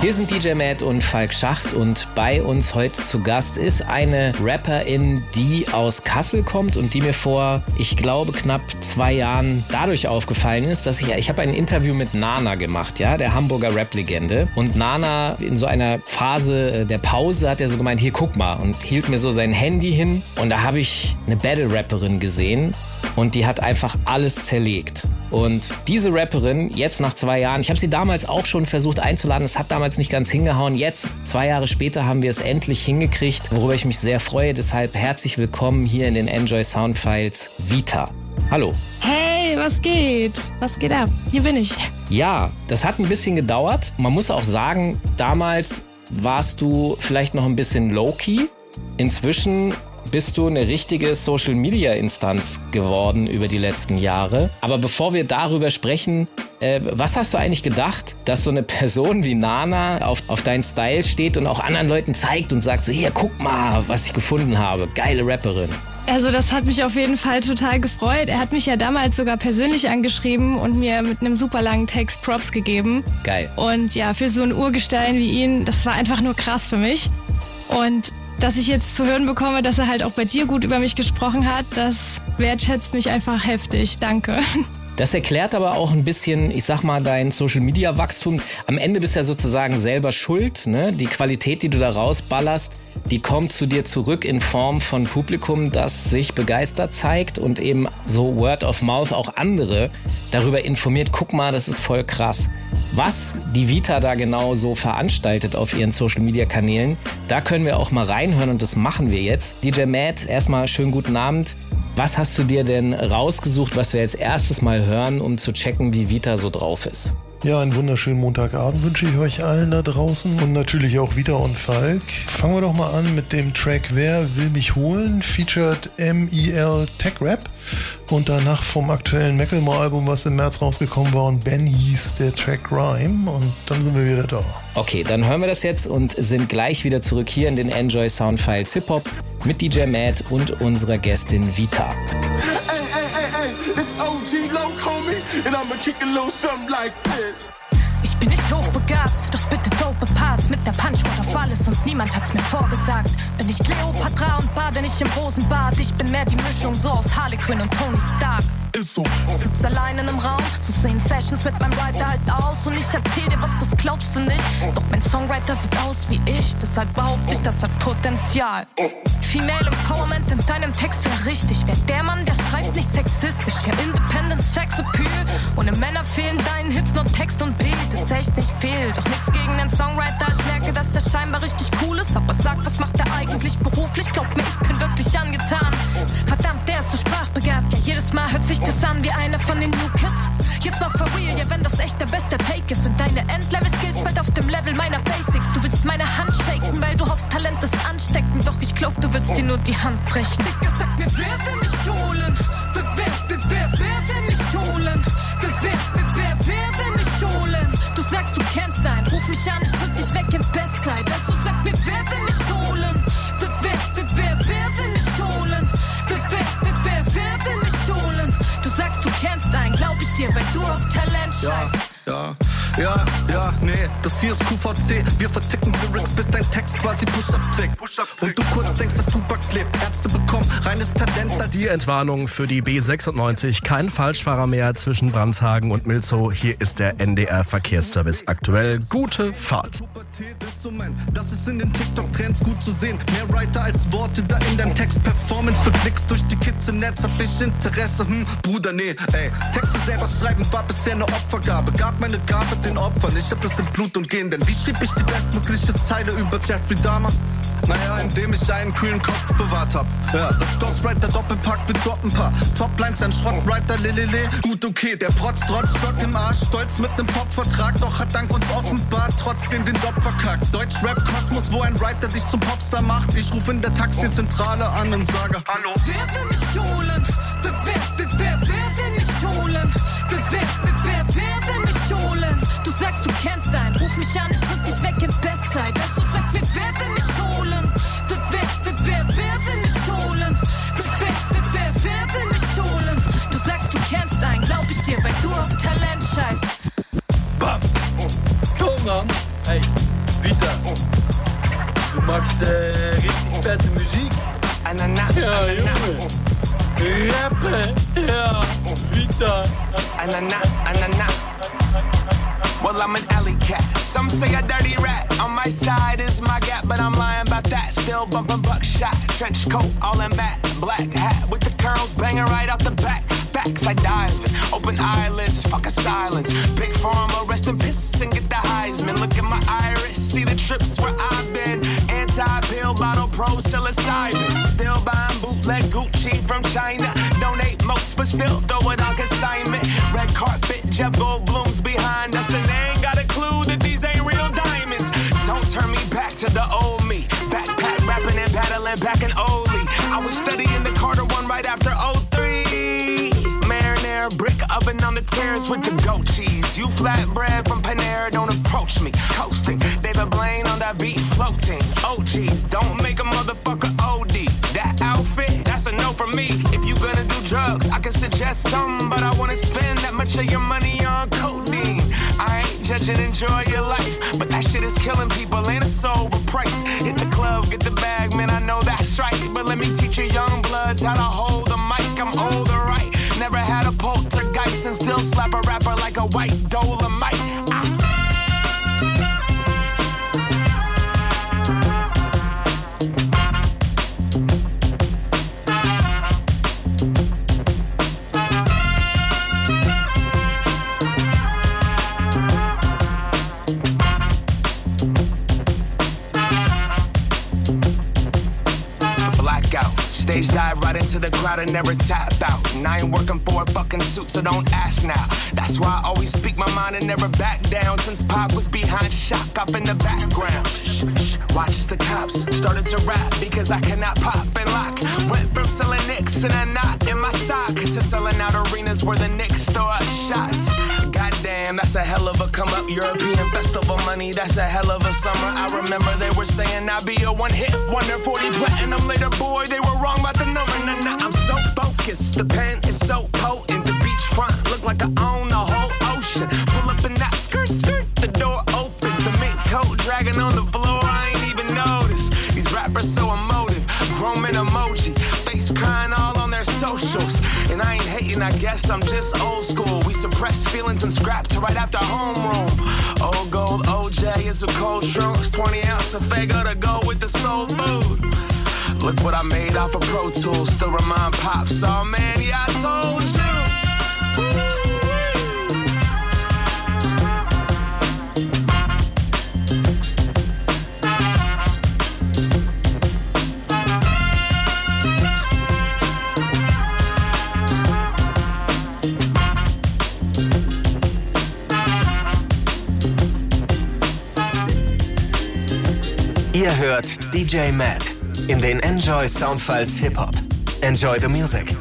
Wir sind DJ Matt und Falk Schacht und bei uns heute zu Gast ist eine Rapperin, die aus Kassel kommt und die mir vor, ich glaube, knapp zwei Jahren dadurch aufgefallen ist, dass ich, ich habe ein Interview mit Nana gemacht, ja, der Hamburger Rap-Legende. Und Nana in so einer Phase äh, der Pause hat er so gemeint, hier guck mal und hielt mir so sein Handy hin und da habe ich eine Battle-Rapperin gesehen und die hat einfach alles zerlegt. Und diese Rapperin, jetzt nach zwei Jahren, ich habe sie damals auch schon versucht einzuladen, es hat damals nicht ganz hingehauen. Jetzt, zwei Jahre später, haben wir es endlich hingekriegt, worüber ich mich sehr freue. Deshalb herzlich willkommen hier in den Enjoy Soundfiles Vita. Hallo. Hey, was geht? Was geht ab? Hier bin ich. Ja, das hat ein bisschen gedauert. Man muss auch sagen, damals warst du vielleicht noch ein bisschen low-key. Inzwischen bist du eine richtige Social-Media-Instanz geworden über die letzten Jahre. Aber bevor wir darüber sprechen, äh, was hast du eigentlich gedacht, dass so eine Person wie Nana auf, auf deinen Style steht und auch anderen Leuten zeigt und sagt so, hier, guck mal, was ich gefunden habe. Geile Rapperin. Also das hat mich auf jeden Fall total gefreut. Er hat mich ja damals sogar persönlich angeschrieben und mir mit einem super langen Text Props gegeben. Geil. Und ja, für so ein Urgestein wie ihn, das war einfach nur krass für mich. Und dass ich jetzt zu hören bekomme, dass er halt auch bei dir gut über mich gesprochen hat, das wertschätzt mich einfach heftig. Danke. Das erklärt aber auch ein bisschen, ich sag mal, dein Social Media Wachstum. Am Ende bist du ja sozusagen selber schuld. Ne? Die Qualität, die du da rausballerst, die kommt zu dir zurück in Form von Publikum, das sich begeistert zeigt und eben so Word of Mouth auch andere darüber informiert. Guck mal, das ist voll krass. Was die Vita da genau so veranstaltet auf ihren Social Media Kanälen, da können wir auch mal reinhören und das machen wir jetzt. DJ Matt, erstmal schönen guten Abend. Was hast du dir denn rausgesucht, was wir jetzt erstes Mal hören, um zu checken, wie Vita so drauf ist? Ja, einen wunderschönen Montagabend wünsche ich euch allen da draußen und natürlich auch wieder und Falk. Fangen wir doch mal an mit dem Track Wer will mich holen? Featured MEL Tech Rap und danach vom aktuellen Macklemore-Album, was im März rausgekommen war und Ben hieß der Track Rhyme und dann sind wir wieder da. Okay, dann hören wir das jetzt und sind gleich wieder zurück hier in den Enjoy Soundfiles Hip Hop mit DJ Matt und unserer Gästin Vita. Ich bin nicht hochbegabt, bitte dope Parts mit der Punchwort auf alles und niemand hat's mir vorgesagt. Bin ich Cleopatra und bade nicht im Rosenbad. Ich bin mehr die Mischung so aus Harley Quinn und Tony Stark. Ist so. Sitz allein in einem Raum, so sehen Sessions mit meinem Writer halt aus. Und ich erzähl dir was, das glaubst du nicht. Doch mein Songwriter sieht aus wie ich, deshalb behaupte ich, das hat Potenzial. Female Empowerment in deinem Text wäre richtig. Wär der Mann, der schreibt nicht sexistisch. Ja, Independent Sex Appeal. Ohne Männer fehlen deinen Hits nur Text und Beat. Ist echt nicht viel, doch nix gegen den Songwriter. Ich merke, dass der scheinbar richtig cool ist. Aber sag, was macht er eigentlich beruflich? Glaub mir, ich bin wirklich angetan. Verdammt, der ist so sprachbegabt. Ja, jedes Mal hört sich das an wie einer von den New Kids. Jetzt mal for real, ja, wenn das echt der beste Take ist. Sind deine Endlevel-Skills bald auf dem Level meiner Basics. Du willst meine Hand shaken, weil du hoffst, Talent ist ansteckend. Doch ich glaub, du würdest dir nur die Hand brechen. Dicker, sag mir, wer will mich holen? Wer, wer, wer, wer, will mich holen? Wer, wer, wer mich an, ich drück dich weg in Bestzeit. Also sag mir, wer will mich holen? Wer, wer, wer, wer, wer will mich holen? Wer, wer, wer, wer, wer will mich holen? Du sagst, du kennst einen, glaub ich dir, weil du auf Talent scheißt. Ja, ja, ja, nee, das hier ist QVC. Wir verticken Lyrics, bis dein Text quasi Push-Up trägt. Und du kurz denkst, dass Tupac klebt. Ärzte bekommen reines Talent. da Die Entwarnung für die B96. Kein Falschfahrer mehr zwischen Brandshagen und Milzow. Hier ist der NDR Verkehrsservice aktuell. Gute Fahrt. Das ist in den TikTok-Trends gut zu sehen. Mehr Writer als Worte da in deinem Text. Performance für Klicks durch die Kids im Netz. Hab ich Interesse, hm, Bruder, nee, ey. Texte selber schreiben war bisher eine Opfergabe. Gab meine Gabe den Opfern. Ich hab das im Blut und Gehen, denn wie schrieb ich die bestmögliche Zeile über Jeffrey Dahmer? Naja, indem ich einen kühlen Kopf bewahrt hab. Ja, das Ghostwriter Doppelpack, wir droppen paar Toplines, ein Schrottwriter, lelele. Gut, okay, der Protz trotz Stock im Arsch, stolz mit nem Popvertrag, doch hat dank uns offenbart trotzdem den Job verkackt. Deutsch-Rap-Kosmos, wo ein Writer dich zum Popstar macht. Ich ruf in der Taxizentrale an und sage, Hallo. Wer will mich holen? Wer, wer, wer, wer, wer will mich du kennst einen. Ruf mich an, ich drück dich weg in Bestzeit. Also sag mir, wer will mich holen? Wer, wer, wer, wer, wer will mich holen? Wer, wer, wer, wer, wer will mich holen? Du sagst, du kennst einen, glaub ich dir, weil du auf Talent scheißt. Bam! Komm an! Hey, Vita! Du magst äh, richtig fette Musik? Ananas! Ja, Junge! Rappe! Ja, Vita! Ananas, Ananas! I'm an alley cat. Some say a dirty rat. On my side is my gap, but I'm lying about that. Still bumping buckshot. Trench coat, all in matte. Black hat with the curls banging right off the back. Backside diving, open eyelids, fuck a silence. Big pharma, rest in piss and get the Heisman. Look at my iris, see the trips where I've been. Anti-pill, bottle pro, psilocybin. Still buying bootleg Gucci from China. Donate most, but still throw it on consignment. Back in Oli. I was studying the Carter one right after 03. Marinara brick oven on the terrace with the goat cheese. You flatbread from Panera, don't approach me. Coasting, David Blaine on that beat floating. Oh geez, don't make a drugs, I can suggest some, but I wanna spend that much of your money on codeine. I ain't judging, enjoy your life, but that shit is killing people, and it's overpriced. Hit the club, get the bag, man, I know that's right. But let me teach you young bloods how to hold the mic. I'm older, right? Never had a poltergeist and still slap a rapper like a white dolomite. Right into the crowd and never tap out. And I ain't working for a fucking suit, so don't ask now. That's why I always speak my mind and never back down. Since Pac was behind shock up in the background. Shh, watch the cops. Started to rap because I cannot pop and lock. Went from selling nicks and a knot in my sock to selling out arenas where the Knicks throw up shots. Goddamn, that's a hell of a come up. European festival money, that's a hell of a summer. I remember they were saying I'd be a one hit wonder 40 platinum later. Boy, they were wrong about the number. Nah, nah, I'm so focused. The pen is so potent. The beachfront look like I own the whole ocean. Pull up in that skirt, skirt. The door opens. The mink coat dragging on the floor. I ain't hating, I guess I'm just old school. We suppress feelings and scrap to right after homeroom. Old gold OJ is a cold shrooms. 20 ounce of Fago to go with the soul food. Look what I made off of Pro Tools. Still remind pops. Oh man, yeah, I told you. Ihr hört DJ Matt in den Enjoy Soundfiles Hip Hop. Enjoy the music.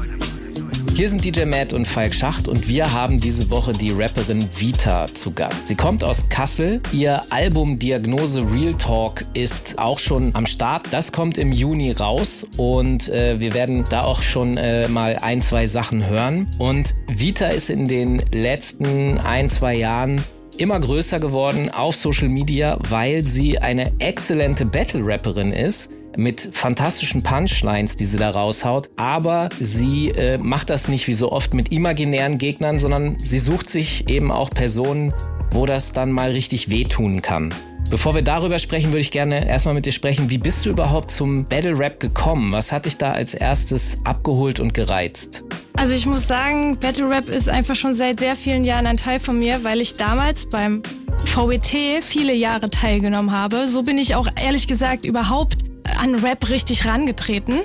Hier sind DJ Matt und Falk Schacht und wir haben diese Woche die Rapperin Vita zu Gast. Sie kommt aus Kassel. Ihr Album Diagnose Real Talk ist auch schon am Start. Das kommt im Juni raus und äh, wir werden da auch schon äh, mal ein, zwei Sachen hören. Und Vita ist in den letzten ein, zwei Jahren immer größer geworden auf Social Media, weil sie eine exzellente Battle-Rapperin ist mit fantastischen Punchlines, die sie da raushaut. Aber sie äh, macht das nicht wie so oft mit imaginären Gegnern, sondern sie sucht sich eben auch Personen, wo das dann mal richtig wehtun kann. Bevor wir darüber sprechen, würde ich gerne erstmal mit dir sprechen. Wie bist du überhaupt zum Battle Rap gekommen? Was hat dich da als erstes abgeholt und gereizt? Also ich muss sagen, Battle Rap ist einfach schon seit sehr vielen Jahren ein Teil von mir, weil ich damals beim VWT viele Jahre teilgenommen habe. So bin ich auch ehrlich gesagt überhaupt an Rap richtig rangetreten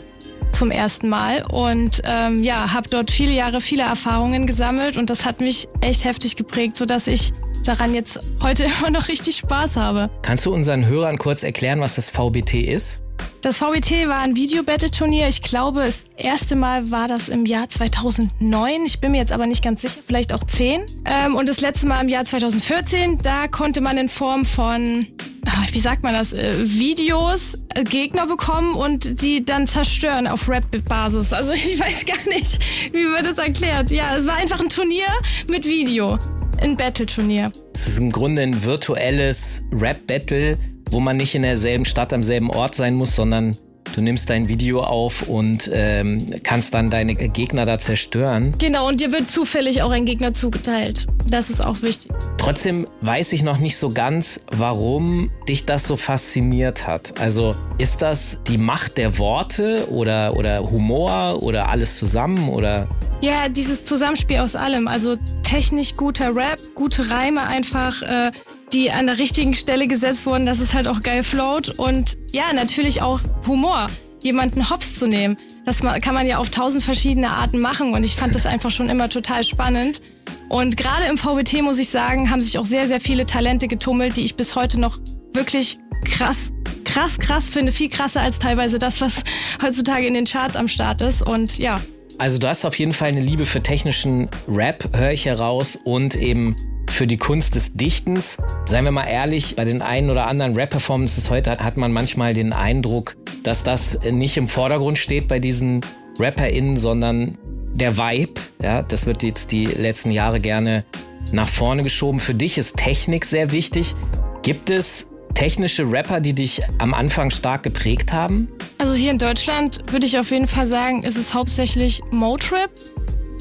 zum ersten Mal und ähm, ja, habe dort viele Jahre viele Erfahrungen gesammelt und das hat mich echt heftig geprägt, sodass ich daran jetzt heute immer noch richtig Spaß habe. Kannst du unseren Hörern kurz erklären, was das VBT ist? Das VBT war ein Video-Battle-Turnier. Ich glaube, das erste Mal war das im Jahr 2009. Ich bin mir jetzt aber nicht ganz sicher, vielleicht auch 10. Ähm, und das letzte Mal im Jahr 2014, da konnte man in Form von, ah, wie sagt man das, äh, Videos äh, Gegner bekommen und die dann zerstören auf Rap-Basis. Also ich weiß gar nicht, wie man das erklärt. Ja, es war einfach ein Turnier mit Video. Ein Battle-Turnier. Es ist im Grunde ein virtuelles Rap-Battle, wo man nicht in derselben Stadt am selben Ort sein muss, sondern Du nimmst dein Video auf und ähm, kannst dann deine Gegner da zerstören. Genau, und dir wird zufällig auch ein Gegner zugeteilt. Das ist auch wichtig. Trotzdem weiß ich noch nicht so ganz, warum dich das so fasziniert hat. Also ist das die Macht der Worte oder, oder Humor oder alles zusammen oder? Ja, dieses Zusammenspiel aus allem. Also technisch guter Rap, gute Reime einfach. Äh, die an der richtigen Stelle gesetzt wurden, dass es halt auch geil float und ja, natürlich auch Humor, jemanden hops zu nehmen. Das kann man ja auf tausend verschiedene Arten machen und ich fand das einfach schon immer total spannend. Und gerade im VBT muss ich sagen, haben sich auch sehr, sehr viele Talente getummelt, die ich bis heute noch wirklich krass, krass, krass finde. Viel krasser als teilweise das, was heutzutage in den Charts am Start ist. Und ja. Also du hast auf jeden Fall eine Liebe für technischen Rap, höre ich heraus, und eben für die Kunst des Dichtens. Seien wir mal ehrlich, bei den einen oder anderen Rap-Performances heute hat man manchmal den Eindruck, dass das nicht im Vordergrund steht bei diesen RapperInnen, sondern der Vibe. Ja, das wird jetzt die letzten Jahre gerne nach vorne geschoben. Für dich ist Technik sehr wichtig. Gibt es technische Rapper, die dich am Anfang stark geprägt haben? Also hier in Deutschland würde ich auf jeden Fall sagen, ist es hauptsächlich Motrip.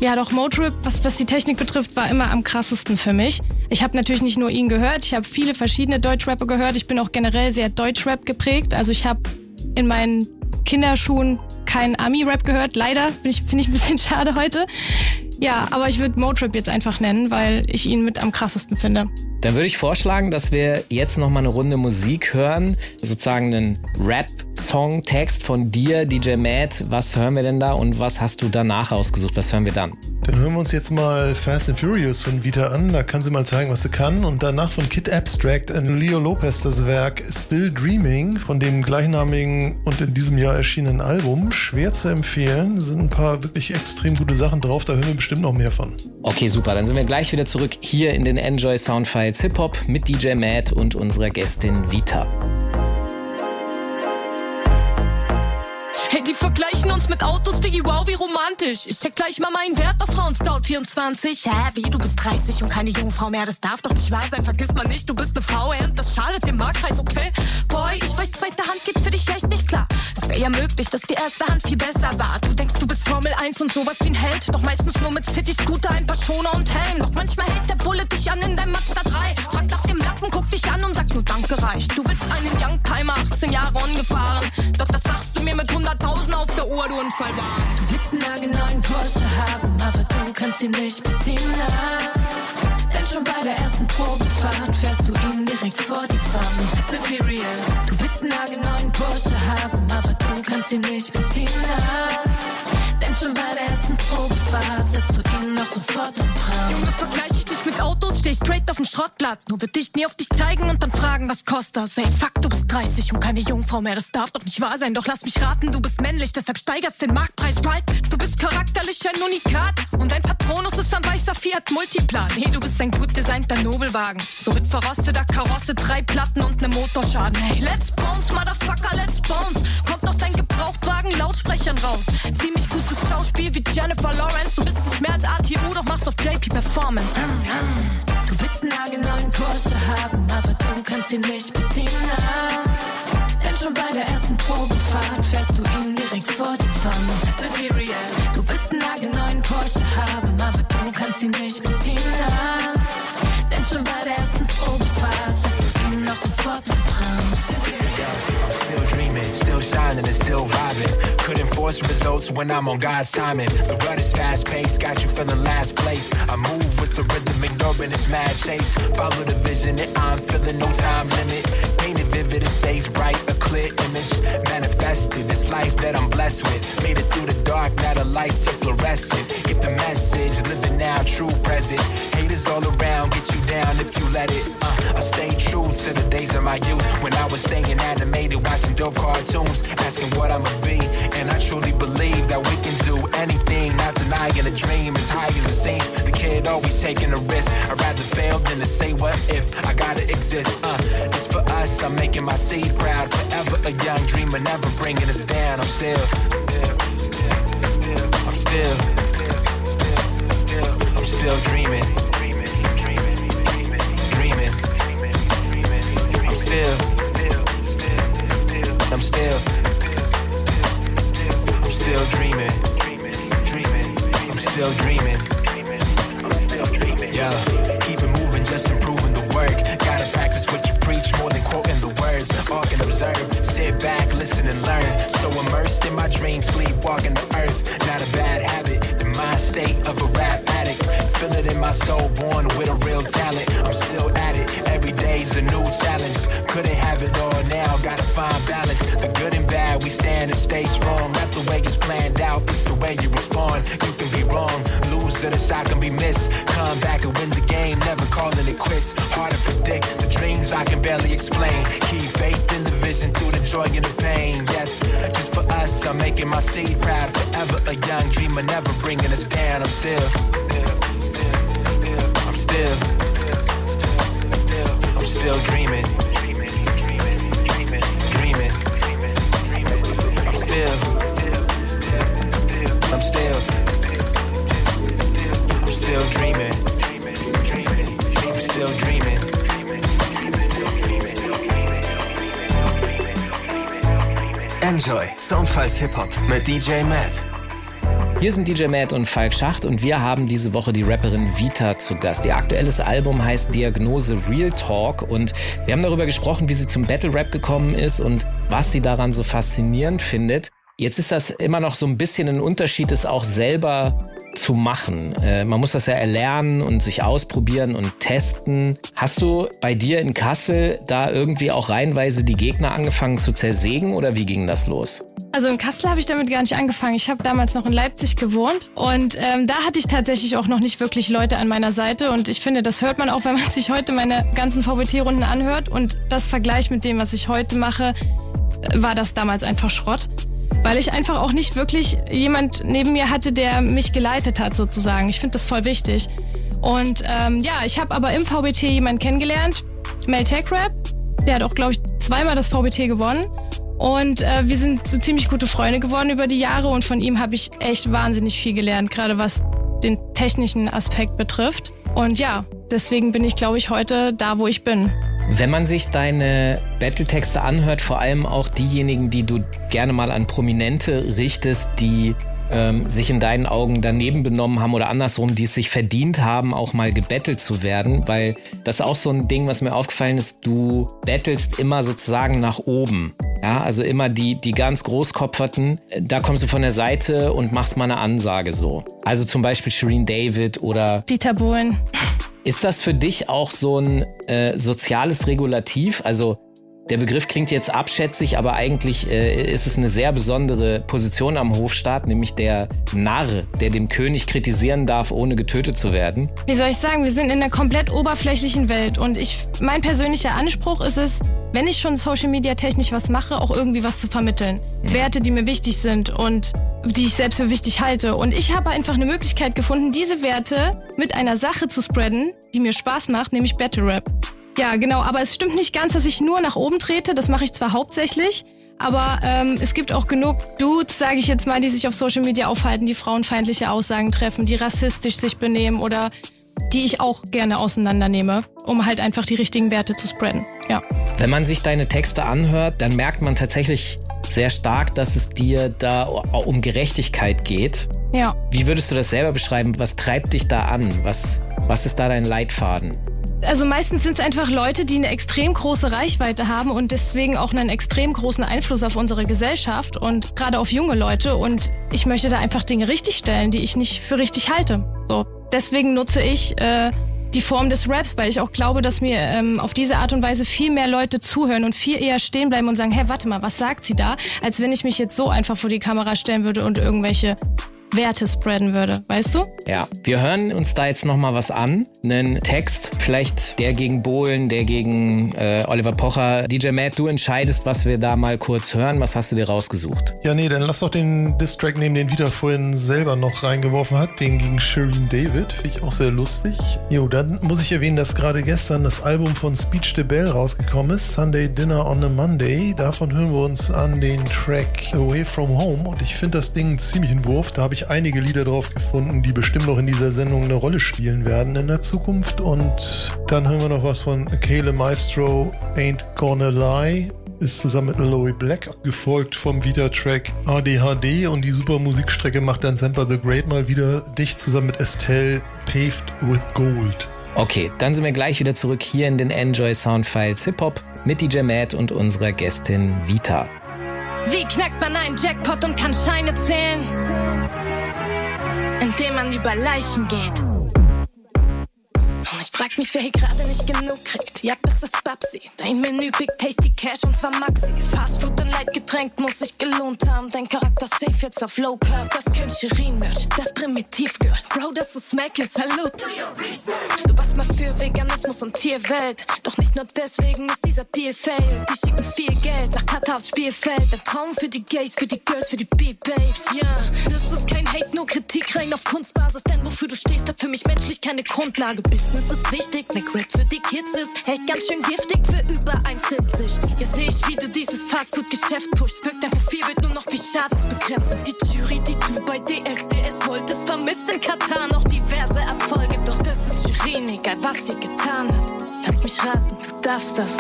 Ja, doch Motrip, was, was die Technik betrifft, war immer am krassesten für mich. Ich habe natürlich nicht nur ihn gehört, ich habe viele verschiedene Deutschrapper gehört. Ich bin auch generell sehr Deutschrap geprägt. Also ich habe in meinen Kinderschuhen keinen Ami-Rap gehört. Leider finde ich, find ich ein bisschen schade heute. Ja, aber ich würde Motrip jetzt einfach nennen, weil ich ihn mit am krassesten finde. Dann würde ich vorschlagen, dass wir jetzt noch mal eine Runde Musik hören, sozusagen einen Rap-Song-Text von dir, DJ Matt. Was hören wir denn da und was hast du danach ausgesucht? Was hören wir dann? Dann hören wir uns jetzt mal Fast and Furious von Vita an. Da kann sie mal zeigen, was sie kann. Und danach von Kid Abstract und Leo Lopez das Werk Still Dreaming von dem gleichnamigen und in diesem Jahr erschienenen Album. Schwer zu empfehlen. Sind ein paar wirklich extrem gute Sachen drauf. Da hören wir bestimmt noch mehr von. Okay, super. Dann sind wir gleich wieder zurück hier in den Enjoy Soundfiles Hip Hop mit DJ Matt und unserer Gästin Vita. Hey, die vergleichen uns mit Autos, Diggi, wow, wie romantisch. Ich check gleich mal meinen Wert auf Frauen Scout 24. Hä, wie, du bist 30 und keine Jungfrau mehr, das darf doch nicht wahr sein. Vergiss mal nicht, du bist ne Frau und das schadet dem Marktpreis, okay? Boy, ich weiß, zweite Hand geht für dich echt nicht klar. Es wäre ja möglich, dass die erste Hand viel besser war. Du denkst, du bist Formel 1 und sowas wie ein Held. Doch meistens nur mit City Scooter, ein paar Schoner und Helm. Doch manchmal hält der Bulle dich an in deinem Mazda 3. Fragt nach dem Lappen, guckt dich an und sagt nur Danke reicht. Du willst einen Youngtimer, 18 Jahre ungefahren. Doch das sagst du mir mit 100.000 auf der Uhr, du Unfallbahn. Du willst einen nagelneuen Porsche haben, aber du kannst ihn nicht bedienen. Denn schon bei der ersten Probefahrt fährst du ihn direkt vor die Furious. Du willst einen nagelneuen Porsche haben, aber du kannst ihn nicht bedienen. Schon bei der ersten Probefahrt setzt du ihn noch sofort in Brand. Junge, vergleich ich dich mit Autos, steh ich straight auf dem Schrottplatz. Nur wird dich nie auf dich zeigen und dann fragen, was kostet das? Ey, fuck, du bist 30 und keine Jungfrau mehr, das darf doch nicht wahr sein. Doch lass mich raten, du bist männlich, deshalb steigert's den Marktpreis, right? Du bist charakterlich ein Unikat und dein Patronus ist ein weißer Fiat Multiplan. Hey, du bist ein gut designter Nobelwagen. So mit verrosteter Karosse, drei Platten und ne Motorschaden. Hey, let's bounce, Motherfucker, let's bounce. Kommt aus dein Gebrauchtwagen Lautsprechern raus. Ziemlich gutes Schauspiel wie Jennifer Lawrence. Du bist nicht mehr als ATU, doch machst auf JP Performance. Du willst einen nagelneuen Porsche haben, aber du kannst ihn nicht bedienen. Denn schon bei der ersten Probefahrt fährst du ihn direkt vor die Wand. Fast and Furious. Du willst einen nagelneuen Porsche haben, aber du kannst ihn nicht bedienen. Denn schon bei der ersten Probefahrt in Still dreaming, still shining and still vibing. Couldn't force results when I'm on God's timing. The world is fast paced, got you feeling last place. I move with the rhythm, ignoring this mad chase. Follow the vision that I'm feeling, no time limit. Painted vivid, it stays bright, a clear image. Manifested this life that I'm blessed with. Made it through the dark, now the lights are fluorescent. Get the message, living now, true present. Haters all around, get you down if you let it. Uh, I stay true to the days of my youth when I was staying animated, watching dope cartoons, asking what I'ma be. And I truly believe that we do denying a dream as high as it seems. The kid always taking a risk. I'd rather fail than to say what if I gotta exist. Uh, this for us, I'm making my seed proud. Forever a young dreamer, never bringing us down. I'm still, I'm still, I'm still dreaming. Dreaming. I'm still, I'm still, still dreaming. Still dreaming, yeah, keep it moving, just improving the work. Gotta practice what you preach more than quoting the words. All can observe, sit back, listen and learn. So immersed in my dreams, sleepwalking the earth. Not a bad habit, the mind state of a rap addict. Feel it in my soul, born with a real talent. I'm still at it, every day's a new challenge. Couldn't have it all now, gotta find balance. The good and bad, we stand and stay strong. Not the way it's planned out, it's the way you the shot can be missed. Come back and win the game, never calling it quits. Hard to predict, the dreams I can barely explain. Keep faith in the vision through the joy and the pain. Yes, just for us, I'm making my seed proud. Forever a young dreamer, never bringing us down. I'm still, I'm still, I'm still dreaming. Dreaming. I'm still, I'm still, still dreaming. I'm still dreaming. Enjoy Soundfiles Hip Hop mit DJ Matt. Hier sind DJ Matt und Falk Schacht und wir haben diese Woche die Rapperin Vita zu Gast. Ihr aktuelles Album heißt Diagnose Real Talk und wir haben darüber gesprochen, wie sie zum Battle Rap gekommen ist und was sie daran so faszinierend findet. Jetzt ist das immer noch so ein bisschen ein Unterschied, es auch selber zu machen. Äh, man muss das ja erlernen und sich ausprobieren und testen. Hast du bei dir in Kassel da irgendwie auch reihenweise die Gegner angefangen zu zersägen oder wie ging das los? Also in Kassel habe ich damit gar nicht angefangen. Ich habe damals noch in Leipzig gewohnt und ähm, da hatte ich tatsächlich auch noch nicht wirklich Leute an meiner Seite und ich finde, das hört man auch, wenn man sich heute meine ganzen VBT-Runden anhört und das Vergleich mit dem, was ich heute mache, äh, war das damals einfach Schrott weil ich einfach auch nicht wirklich jemand neben mir hatte, der mich geleitet hat sozusagen. Ich finde das voll wichtig. Und ähm, ja, ich habe aber im VBT jemanden kennengelernt, Mel Tech Rap. Der hat auch, glaube ich, zweimal das VBT gewonnen. Und äh, wir sind so ziemlich gute Freunde geworden über die Jahre und von ihm habe ich echt wahnsinnig viel gelernt, gerade was den technischen Aspekt betrifft. Und ja, deswegen bin ich, glaube ich, heute da, wo ich bin. Wenn man sich deine Battletexte anhört, vor allem auch diejenigen, die du gerne mal an Prominente richtest, die ähm, sich in deinen Augen daneben benommen haben oder andersrum, die es sich verdient haben, auch mal gebettelt zu werden, weil das ist auch so ein Ding, was mir aufgefallen ist, du bettelst immer sozusagen nach oben. Ja, also immer die, die ganz Großkopferten, da kommst du von der Seite und machst mal eine Ansage so. Also zum Beispiel Shireen David oder Dieter Bohlen. Ist das für dich auch so ein äh, soziales Regulativ? Also der Begriff klingt jetzt abschätzig, aber eigentlich äh, ist es eine sehr besondere Position am Hofstaat, nämlich der Narr, der den König kritisieren darf, ohne getötet zu werden. Wie soll ich sagen, wir sind in einer komplett oberflächlichen Welt und ich, mein persönlicher Anspruch ist es, wenn ich schon Social Media technisch was mache, auch irgendwie was zu vermitteln. Mhm. Werte, die mir wichtig sind und die ich selbst für wichtig halte. Und ich habe einfach eine Möglichkeit gefunden, diese Werte mit einer Sache zu spreaden, die mir Spaß macht, nämlich Battle Rap. Ja, genau, aber es stimmt nicht ganz, dass ich nur nach oben trete. Das mache ich zwar hauptsächlich, aber ähm, es gibt auch genug Dudes, sage ich jetzt mal, die sich auf Social Media aufhalten, die frauenfeindliche Aussagen treffen, die rassistisch sich benehmen oder die ich auch gerne auseinandernehme, um halt einfach die richtigen Werte zu spreaden. Ja. Wenn man sich deine Texte anhört, dann merkt man tatsächlich sehr stark, dass es dir da um Gerechtigkeit geht. Ja. Wie würdest du das selber beschreiben? Was treibt dich da an? Was, was ist da dein Leitfaden? Also meistens sind es einfach Leute, die eine extrem große Reichweite haben und deswegen auch einen extrem großen Einfluss auf unsere Gesellschaft und gerade auf junge Leute. Und ich möchte da einfach Dinge richtigstellen, die ich nicht für richtig halte. So, deswegen nutze ich äh, die Form des Raps, weil ich auch glaube, dass mir ähm, auf diese Art und Weise viel mehr Leute zuhören und viel eher stehen bleiben und sagen, hä, warte mal, was sagt sie da? Als wenn ich mich jetzt so einfach vor die Kamera stellen würde und irgendwelche Werte spreaden würde, weißt du? Ja, wir hören uns da jetzt nochmal was an. Einen Text, vielleicht der gegen Bohlen, der gegen äh, Oliver Pocher. DJ Matt, du entscheidest, was wir da mal kurz hören. Was hast du dir rausgesucht? Ja, nee, dann lass doch den Distrack nehmen, den Vita vorhin selber noch reingeworfen hat. Den gegen Shireen David. Finde ich auch sehr lustig. Jo, dann muss ich erwähnen, dass gerade gestern das Album von Speech the Bell rausgekommen ist. Sunday Dinner on a Monday. Davon hören wir uns an den Track Away from Home. Und ich finde das Ding ziemlich ein Wurf. Da habe ich einige Lieder drauf gefunden, die bestimmt noch in dieser Sendung eine Rolle spielen werden in der Zukunft. Und dann hören wir noch was von Kale Maestro, Ain't Gonna Lie. ist zusammen mit Aloe Black gefolgt vom Vita-Track ADHD und die super Musikstrecke macht dann Semper the Great mal wieder dicht zusammen mit Estelle Paved with Gold. Okay, dann sind wir gleich wieder zurück hier in den Enjoy Soundfiles Hip Hop mit DJ Matt und unserer Gästin Vita. Wie knackt man einen Jackpot und kann Scheine zählen? Indem man über Leichen geht. Ich frag mich, wer hier gerade nicht genug kriegt. Ja, es ist Babsi. Dein Menü Big Tasty Cash und zwar Maxi. Fast Food und Leitgetränk muss sich gelohnt haben. Dein Charakter safe jetzt auf Low Carb. Das kein Shirin-Merch, das Primitiv Girl. Bro, das ist Mac, Salut. Du warst mal für Veganismus und Tierwelt. Doch nicht nur deswegen ist dieser Deal fail. Die schicken viel Geld nach Katar aufs Spielfeld. Ein Traum für die Gays, für die Girls, für die Beat-Babes. Ja, yeah. das ist kein Hate, nur Kritik rein auf Kunstbasis. Denn wofür du stehst, hat für mich menschlich keine Grundlage. Business ist wichtig, McRap für die Kids ist echt ganz schön giftig für über 1,70. Jetzt seh ich, wie du dieses Fastfood-Geschäft pushst. Wirkt dein Profilbild nur noch wie Schadensbegrenzung. Die Jury, die du bei DSDS wolltest, vermisst in Katar noch diverse Erfolge. Doch das ist Shirin, egal was sie getan hat. Lass mich raten, du darfst das.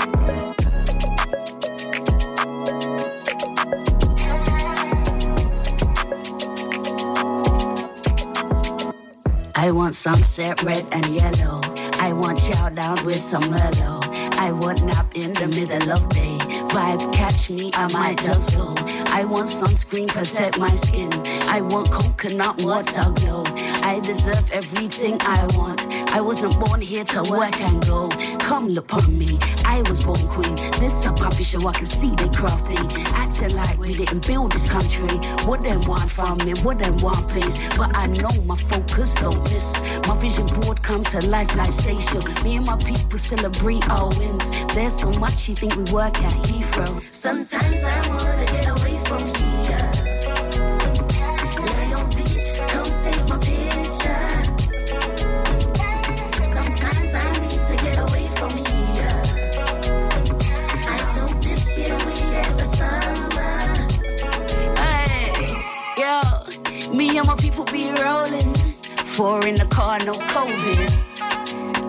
I want sunset red and yellow. I want chow down with some mellow. I want nap in the middle of day. Vibe catch me, I might just go. I want sunscreen, protect my skin. I want coconut water glow. I deserve everything I want. I wasn't born here to work and go. Come look on me, I was born queen. This a puppy show, I can see they crafty. Acting like we didn't build this country. What them want from me, what them want place. But I know my focus don't miss. My vision board come to life like station. Me and my people celebrate our wins. There's so much you think we work at Heathrow. Sometimes I wanna get away from here. Lay on beach, come take my picture. Sometimes I need to get away from here. I hope this year we get the summer. Hey, yo, me and my people be rolling. Four in the car, no COVID.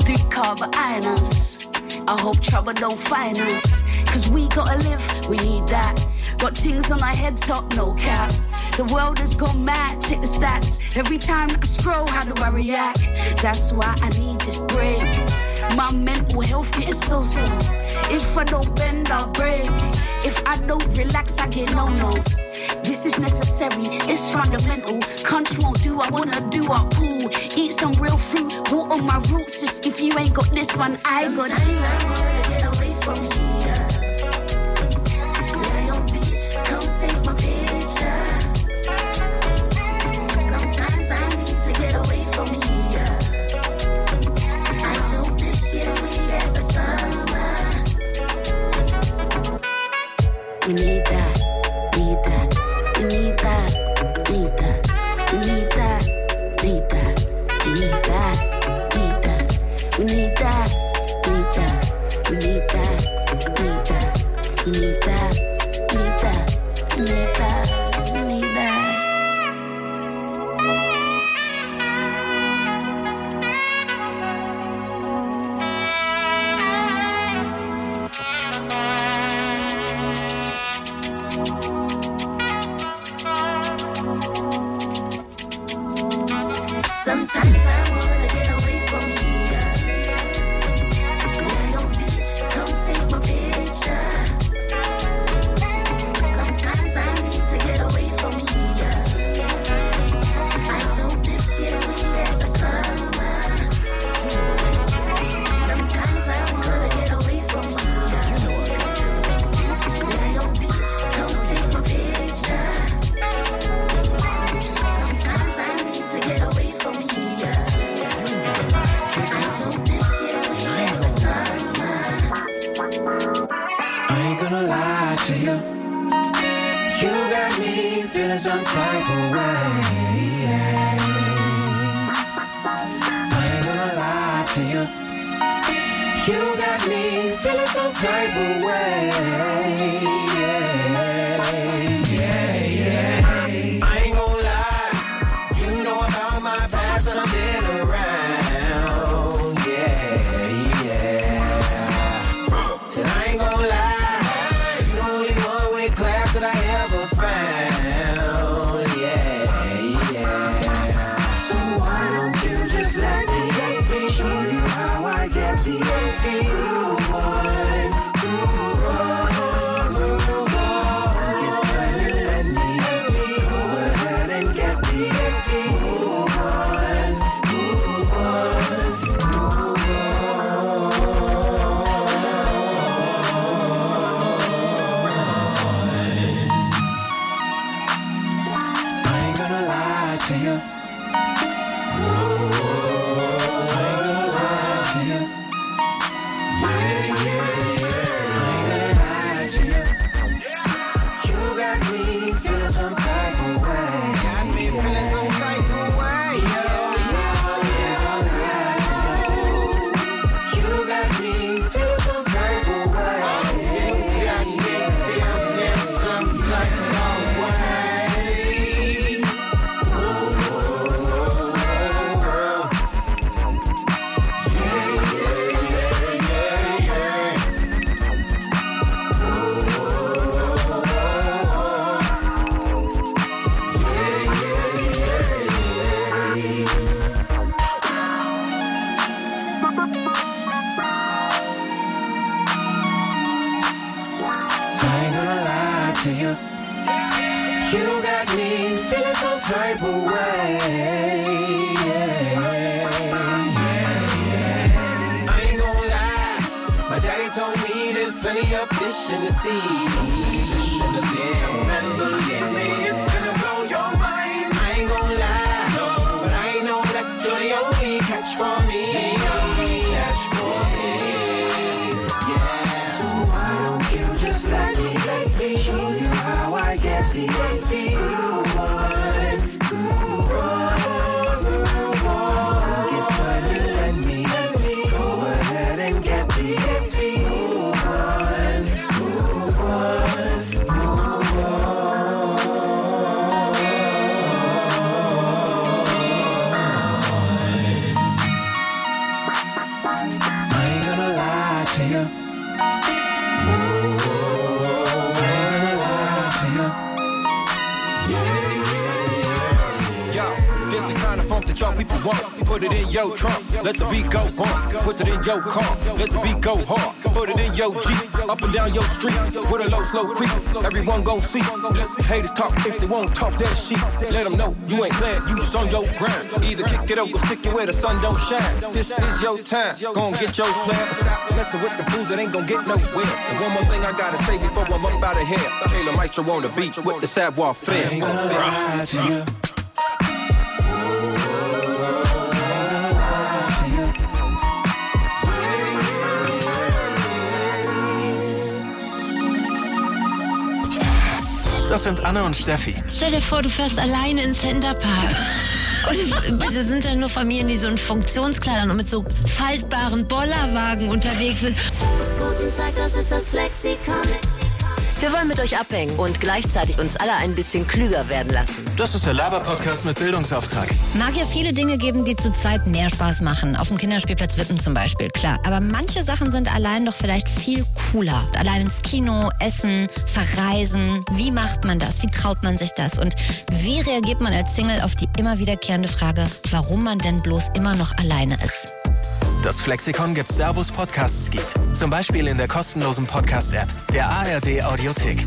Three carbon islands. I hope trouble don't find us. Cause we gotta live, we need that. Got things on our head top, no cap. The world has gone mad, check the stats. Every time I scroll, how do I react? That's why I need this break. My mental health getting so so. If I don't bend, I'll break. If I don't relax, I get no no. This is necessary, it's fundamental. Country won't do, I wanna do a pool. Eat some real fruit, water my roots. Is if you ain't got this one, I got you. Some type of way. I ain't gonna lie to you. You got me feeling some type of way. Your car, let the beat go hard. Put it in your Jeep, up and down your street. With a low, slow creep, everyone gon' see. Let the haters talk if they won't talk that shit. Let them know you ain't playing, you just on your grind. Either kick it go stick it where the sun don't shine. This is your time, gon' get yours planned. And stop messing with the fools that ain't gon' get nowhere. And one more thing I gotta say before I'm up out of here. Kayla Maestro on the beat with the savoir faire. I ain't gonna lie to you. Das sind Anne und Steffi. Stell dir vor, du fährst alleine in Centerpark. Und bitte sind da nur Familien, die so in Funktionskleidern und mit so faltbaren Bollerwagen unterwegs sind. Guten Tag, das ist das Flexikon. Wir wollen mit euch abhängen und gleichzeitig uns alle ein bisschen klüger werden lassen. Das ist der Laber-Podcast mit Bildungsauftrag. Mag ja viele Dinge geben, die zu zweit mehr Spaß machen. Auf dem Kinderspielplatz Witten zum Beispiel, klar. Aber manche Sachen sind allein doch vielleicht viel cooler. Allein ins Kino, essen, verreisen. Wie macht man das? Wie traut man sich das? Und wie reagiert man als Single auf die immer wiederkehrende Frage, warum man denn bloß immer noch alleine ist? Das Flexikon gibt's da, wo es Podcasts gibt. Zum Beispiel in der kostenlosen Podcast-App der ARD Audiothek.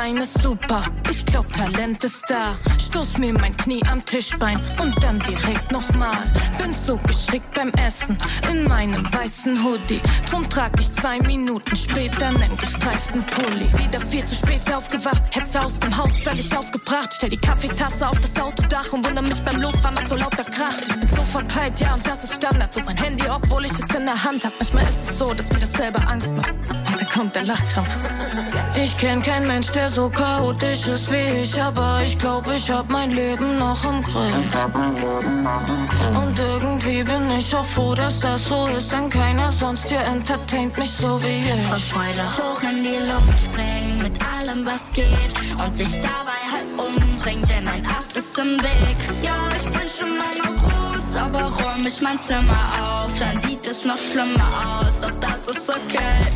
Ist super. Ich glaub, Talent ist da. Stoß mir mein Knie am Tischbein und dann direkt nochmal. Bin so geschickt beim Essen in meinem weißen Hoodie. Drum trag ich zwei Minuten später nen gestreiften Pulli. Wieder viel zu spät aufgewacht, Hetze aus dem Haus völlig aufgebracht. Stell die Kaffeetasse auf das Autodach und wundere mich beim Losfahren, was so lauter kracht. Ich bin so verpeilt, ja, und das ist Standard. Zug mein Handy, obwohl ich es in der Hand hab. Manchmal ist es so, dass mir das selber Angst macht. Kommt der Lachkrampf. Ich kenn keinen Mensch, der so chaotisch ist wie ich, aber ich glaub, ich hab mein Leben noch im Griff. Und irgendwie bin ich auch froh, dass das so ist, denn keiner sonst hier entertaint mich so wie ich. Vor Freude hoch in die Luft springen mit allem, was geht und sich dabei halb umbringen, denn ein Ast ist im Weg. Ja, ich bin schon lange groß, aber räum ich mein Zimmer auf, dann sieht es noch schlimmer aus, doch das ist okay.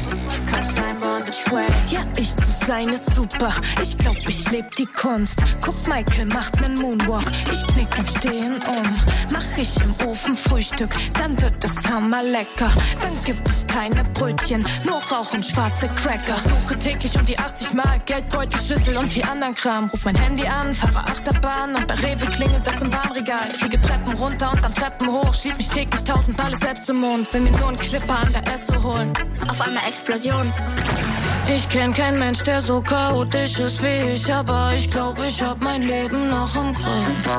Cause I'm on this way. Ja, ich zu sein ist super. Ich glaub, ich leb die Kunst. Guck, Michael macht nen Moonwalk. Ich knick im Stehen um. Mach ich im Ofen Frühstück, dann wird es hammer lecker. Dann gibt es keine Brötchen, nur Rauch und schwarze Cracker. Suche täglich um die 80 Mal Geldbeutel, Schlüssel und viel anderen Kram. Ruf mein Handy an, fahre Achterbahn und bei Rewe klingelt das im Warnregal. Fliege Treppen runter und dann Treppen hoch. Schließ mich täglich tausendmal selbst zum Mond. Will mir nur einen Clipper an der Esse holen. Auf einmal Explosion. Ich kenn keinen Mensch, der so chaotisch ist wie ich, aber ich glaub, ich hab mein Leben noch im Griff.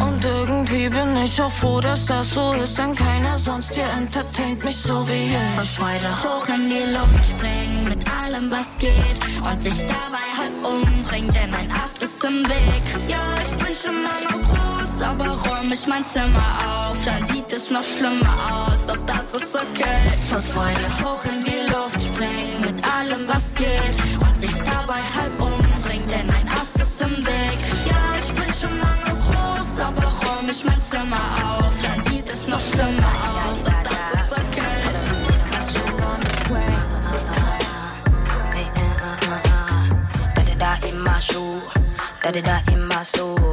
Und irgendwie bin ich auch froh, dass das so ist, denn keiner sonst hier entertaint mich so wie Vor ich. Freude hoch in die Luft springen mit allem, was geht und sich dabei halb umbringen, denn ein Ast ist im Weg. Ja, ich bin schon lange groß, aber räum ich mein Zimmer auf, dann sieht es noch schlimmer aus, doch das ist okay. Vor Freude hoch in die Luft springen mit allem, was geht und sich dabei halb umbringen, denn ein Ast ist im Weg. Ja, ich bin schon lange groß, aber räum ich mein Zimmer auf, dann sieht es noch schlimmer aus, doch das ist okay. Da-da-da in my shoe, da-da-da in my soul.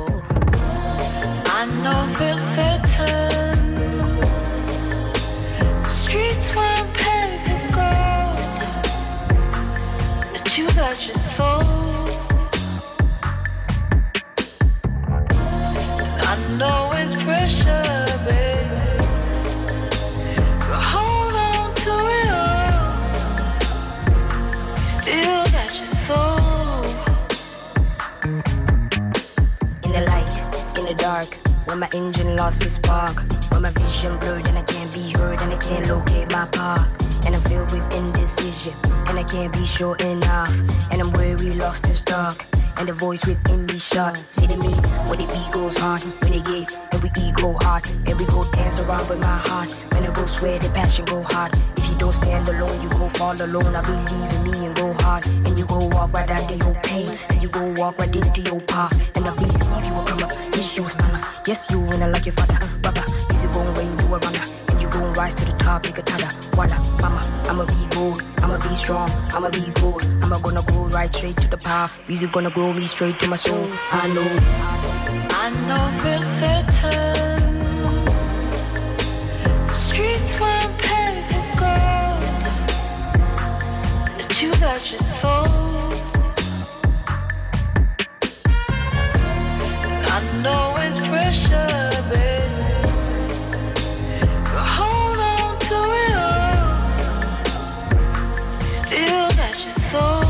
When my engine lost its spark. When my vision blurred and I can't be heard and I can't locate my path. And I'm filled with indecision and I can't be sure enough. And I'm weary, lost in stock. And the voice within me shot. See the me when the beat goes hard. Renegade and we ego hard. And we go dance around with my heart. When I go swear the passion go hard. If you don't stand alone, you go fall alone. I believe in me and hard. And you go walk right out of your pain. And you go walk right into your path. And I believe you will come up. Yes, you stunner. Yes, you I like your father. Brother, is you gon' rain, you a runner. And you gon' rise to the top, make a tada. Walla, mama, I'ma be gold. I'ma be strong. I'ma be gold. I'ma gonna go right straight to the path. Music gonna grow me straight to my soul. I know. I know for certain you got your soul. I know it's pressure, babe, but hold on to it all. You still got your soul.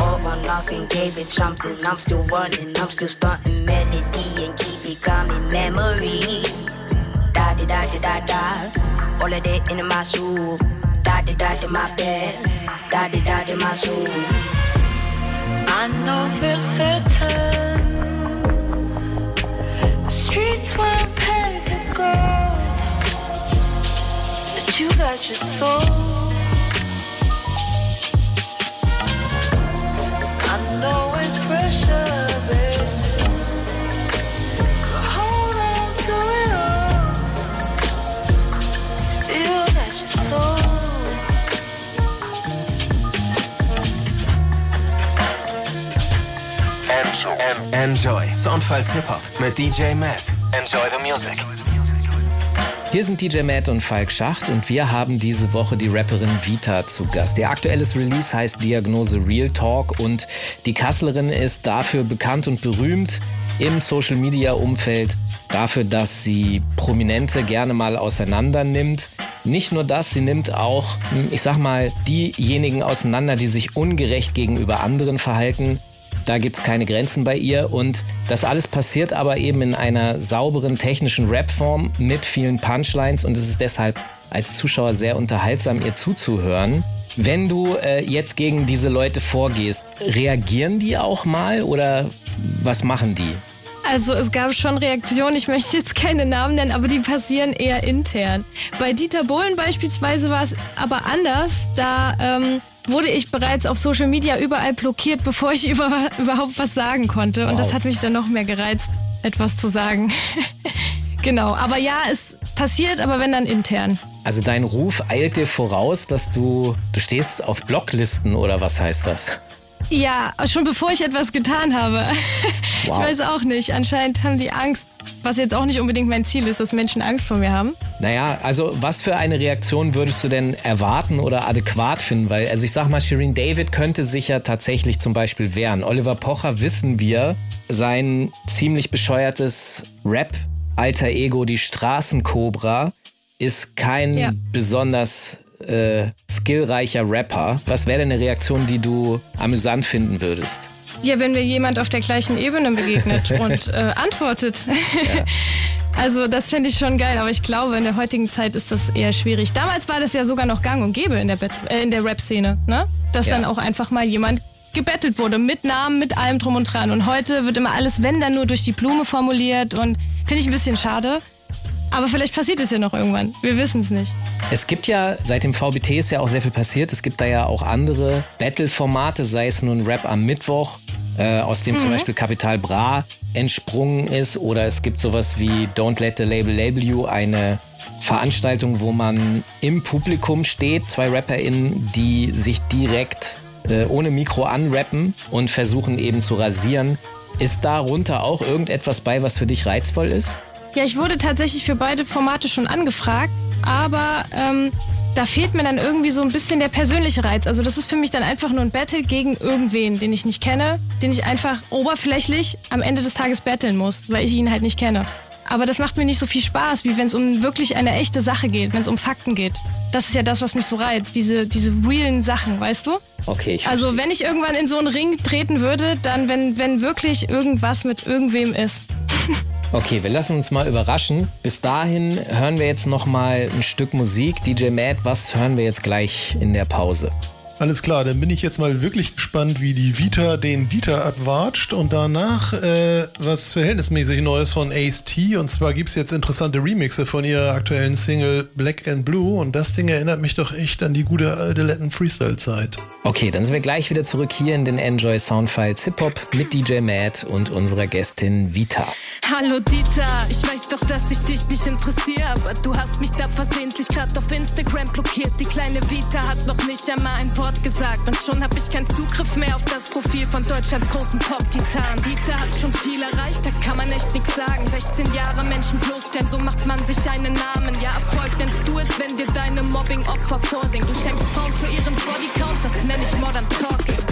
All or nothing gave it something. I'm still running, I'm still starting melody and keep it calm in memory. Da da da da da da. All of that in my soul. Da da da da my bed. Da da da da my soul. I know for certain the streets weren't paved with gold, but you got your soul. I know Enjoy. Soundfiles Hip-Hop mit DJ Matt. Enjoy the music. Hier sind DJ Matt und Falk Schacht und wir haben diese Woche die Rapperin Vita zu Gast. Ihr aktuelles Release heißt Diagnose Real Talk und die Kasslerin ist dafür bekannt und berühmt im Social Media Umfeld dafür, dass sie Prominente gerne mal auseinander nimmt. Nicht nur das, sie nimmt auch, ich sag mal, diejenigen auseinander, die sich ungerecht gegenüber anderen verhalten. Da gibt es keine Grenzen bei ihr und das alles passiert aber eben in einer sauberen technischen Rap-Form mit vielen Punchlines und es ist deshalb als Zuschauer sehr unterhaltsam, ihr zuzuhören. Wenn du äh, jetzt gegen diese Leute vorgehst, reagieren die auch mal oder was machen die? Also es gab schon Reaktionen, ich möchte jetzt keine Namen nennen, aber die passieren eher intern. Bei Dieter Bohlen beispielsweise war es aber anders. Da ähm, wurde ich bereits auf Social Media überall blockiert, bevor ich über, überhaupt was sagen konnte. Und Wow. das hat mich dann noch mehr gereizt, etwas zu sagen. genau, aber ja, es passiert, aber wenn dann intern. Also dein Ruf eilt dir voraus, dass du, du stehst auf Blocklisten oder was heißt das? Ja, schon bevor ich etwas getan habe. Wow. Ich weiß auch nicht. Anscheinend haben die Angst, was jetzt auch nicht unbedingt mein Ziel ist, dass Menschen Angst vor mir haben. Naja, also was für eine Reaktion würdest du denn erwarten oder adäquat finden? Weil, also ich sag mal, Shireen David könnte sich ja tatsächlich zum Beispiel wehren. Oliver Pocher wissen wir, sein ziemlich bescheuertes Rap-Alter Ego, die Straßenkobra, ist kein Ja. besonders äh, skillreicher Rapper. Was wäre denn eine Reaktion, die du amüsant finden würdest? Ja, wenn mir jemand auf der gleichen Ebene begegnet und äh, antwortet. Also das fände ich schon geil, aber ich glaube, in der heutigen Zeit ist das eher schwierig. Damals war das ja sogar noch gang und gäbe in der, Bet- äh, in der Rap-Szene, ne? Dass Ja. dann auch einfach mal jemand gebettelt wurde, mit Namen, mit allem drum und dran. Und heute wird immer alles, wenn dann nur durch die Blume formuliert und finde ich ein bisschen schade. Aber vielleicht passiert es ja noch irgendwann. Wir wissen es nicht. Es gibt ja, seit dem VBT ist ja auch sehr viel passiert. Es gibt da ja auch andere Battle-Formate, sei es nun Rap am Mittwoch, äh, aus dem zum Mhm. Beispiel Capital Bra entsprungen ist. Oder es gibt sowas wie Don't Let the Label Label You, eine Veranstaltung, wo man im Publikum steht, zwei RapperInnen, die sich direkt äh, ohne Mikro anrappen und versuchen eben zu rasieren. Ist darunter auch irgendetwas bei, was für dich reizvoll ist? Ja, ich wurde tatsächlich für beide Formate schon angefragt, aber ähm, da fehlt mir dann irgendwie so ein bisschen der persönliche Reiz. Also das ist für mich dann einfach nur ein Battle gegen irgendwen, den ich nicht kenne, den ich einfach oberflächlich am Ende des Tages battlen muss, weil ich ihn halt nicht kenne. Aber das macht mir nicht so viel Spaß, wie wenn es um wirklich eine echte Sache geht, wenn es um Fakten geht. Das ist ja das, was mich so reizt, diese, diese realen Sachen, weißt du? Okay, ich Also wenn ich irgendwann in so einen Ring treten würde, dann wenn, wenn wirklich irgendwas mit irgendwem ist. Okay, wir lassen uns mal überraschen. Bis dahin hören wir jetzt noch mal ein Stück Musik. DJ Matt, was hören wir jetzt gleich in der Pause? Alles klar, dann bin ich jetzt mal wirklich gespannt, wie die Vita den Dieter abwatscht und danach äh, was verhältnismäßig Neues von Ace T. Und zwar gibt es jetzt interessante Remixe von ihrer aktuellen Single Black and Blue und das Ding erinnert mich doch echt an die gute alte Latin Freestyle-Zeit. Okay, dann sind wir gleich wieder zurück hier in den Enjoy Soundfiles Hip Hop mit DJ Matt und unserer Gästin Vita. Hallo Dieter, ich weiß doch, dass ich dich nicht interessiere, aber du hast mich da versehentlich grad auf Instagram blockiert. Die kleine Vita hat noch nicht einmal ein Wort gesagt und schon hab ich keinen Zugriff mehr auf das Profil von Deutschlands großen Pop-Titan. Dieter hat schon viel erreicht, da kann man echt nichts sagen. 16 Jahre Menschen bloßstellen, so macht man sich einen Namen. Ja, Erfolg nennst du es, wenn dir deine Mobbing-Opfer vorsingen. Du schämst Frauen für ihren Bodycount, das nenn ich Modern Talking.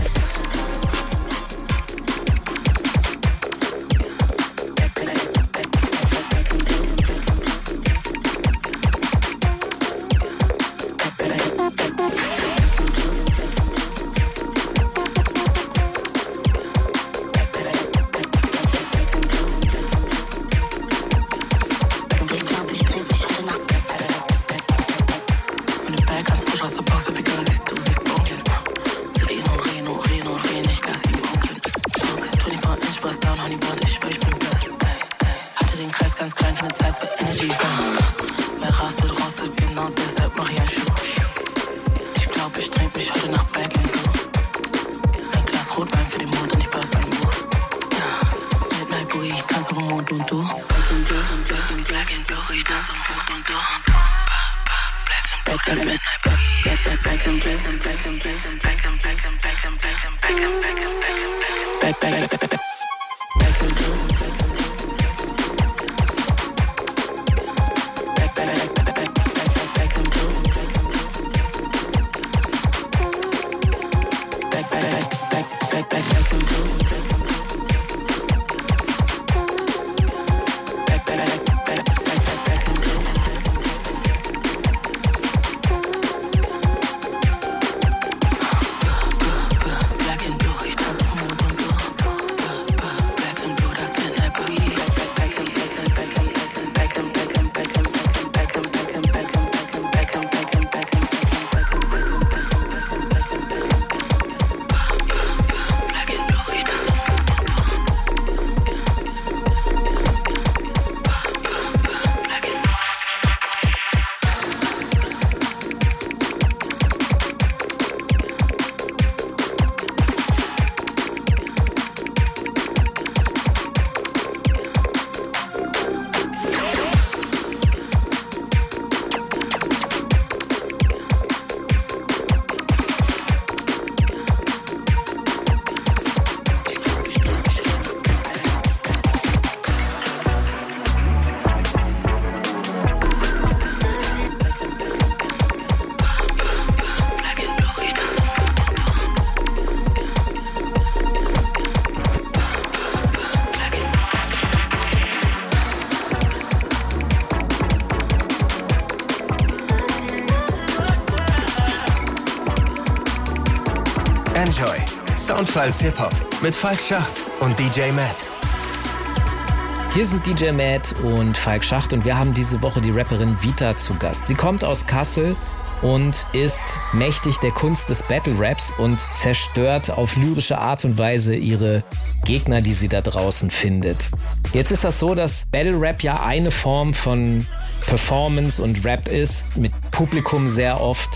Soundfiles Hip Hop mit Falk Schacht und DJ Matt. Hier sind DJ Matt und Falk Schacht und wir haben diese Woche die Rapperin Vita zu Gast. Sie kommt aus Kassel und ist mächtig der Kunst des Battle Raps und zerstört auf lyrische Art und Weise ihre Gegner, die sie da draußen findet. Jetzt ist das so, dass Battle Rap ja eine Form von Performance und Rap ist, mit Publikum sehr oft.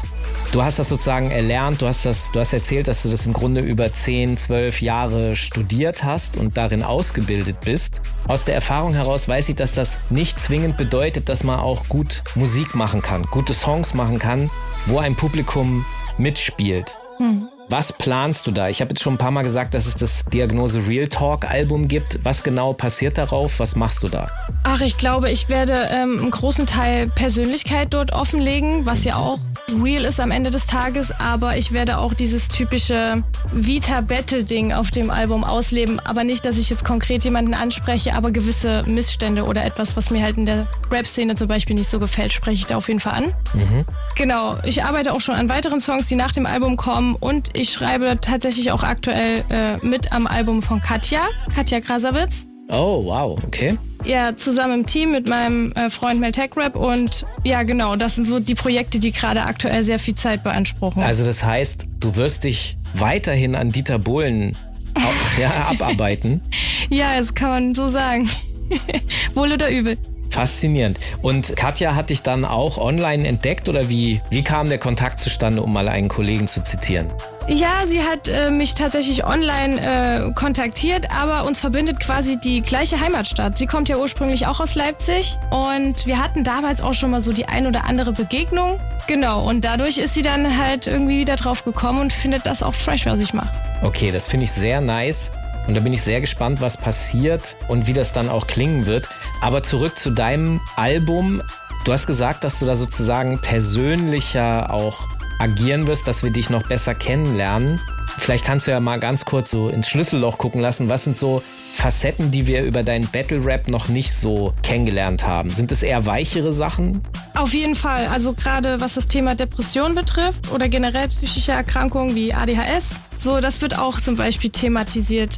Du hast das sozusagen erlernt, du hast, das, du hast erzählt, dass du das im Grunde über 10, 12 Jahre studiert hast und darin ausgebildet bist. Aus der Erfahrung heraus weiß ich, dass das nicht zwingend bedeutet, dass man auch gut Musik machen kann, gute Songs machen kann, wo ein Publikum mitspielt. Hm. Was planst du da? Ich habe jetzt schon ein paar Mal gesagt, dass es das Diagnose Real Talk Album gibt. Was genau passiert darauf? Was machst du da? Ach, ich glaube, ich werde ähm, einen großen Teil Persönlichkeit dort offenlegen, was ja auch real ist am Ende des Tages, aber ich werde auch dieses typische Vita-Battle-Ding auf dem Album ausleben. Aber nicht, dass ich jetzt konkret jemanden anspreche, aber gewisse Missstände oder etwas, was mir halt in der Rap-Szene zum Beispiel nicht so gefällt, spreche ich da auf jeden Fall an. Mhm. Genau, ich arbeite auch schon an weiteren Songs, die nach dem Album kommen und ich schreibe tatsächlich auch aktuell äh, mit am Album von Katja, Katja Krasavitz. Oh, wow, okay. Ja, zusammen im Team mit meinem äh, Freund Mel Tech Rap und ja, genau, das sind so die Projekte, die gerade aktuell sehr viel Zeit beanspruchen. Also das heißt, du wirst dich weiterhin an Dieter Bohlen au- ja, abarbeiten. Ja, das kann man so sagen. Wohl oder übel. Faszinierend. Und Katja hat dich dann auch online entdeckt oder wie, wie kam der Kontakt zustande, um mal einen Kollegen zu zitieren? Ja, sie hat äh, mich tatsächlich online äh, kontaktiert, aber uns verbindet quasi die gleiche Heimatstadt. Sie kommt ja ursprünglich auch aus Leipzig und wir hatten damals auch schon mal so die ein oder andere Begegnung. Genau, und dadurch ist sie dann halt irgendwie wieder drauf gekommen und findet das auch fresh, was ich mache. Okay, das finde ich sehr nice. Und da bin ich sehr gespannt, was passiert und wie das dann auch klingen wird. Aber zurück zu deinem Album. Du hast gesagt, dass du da sozusagen persönlicher auch agieren wirst, dass wir dich noch besser kennenlernen. Vielleicht kannst du ja mal ganz kurz so ins Schlüsselloch gucken lassen. Was sind so Facetten, die wir über deinen Battle Rap noch nicht so kennengelernt haben? Sind es eher weichere Sachen? Auf jeden Fall, also gerade was das Thema Depression betrifft oder generell psychische Erkrankungen wie ADHS, so das wird auch zum Beispiel thematisiert.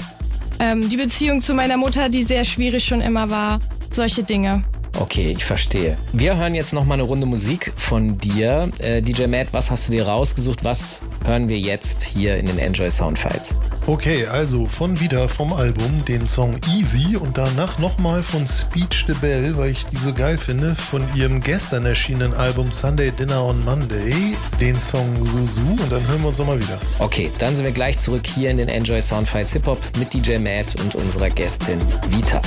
Ähm, die Beziehung zu meiner Mutter, die sehr schwierig schon immer war, solche Dinge. Okay, ich verstehe. Wir hören jetzt noch mal eine Runde Musik von dir. Äh, DJ Matt, was hast du dir rausgesucht? Was hören wir jetzt hier in den Enjoy Soundfiles? Okay, also von wieder vom Album den Song Easy und danach nochmal von Speech the Bell, weil ich die so geil finde, von ihrem gestern erschienenen Album Sunday Dinner on Monday, den Song Suzu und dann hören wir uns nochmal wieder. Okay, dann sind wir gleich zurück hier in den Enjoy Soundfiles Hip Hop mit DJ Matt und unserer Gästin Vita.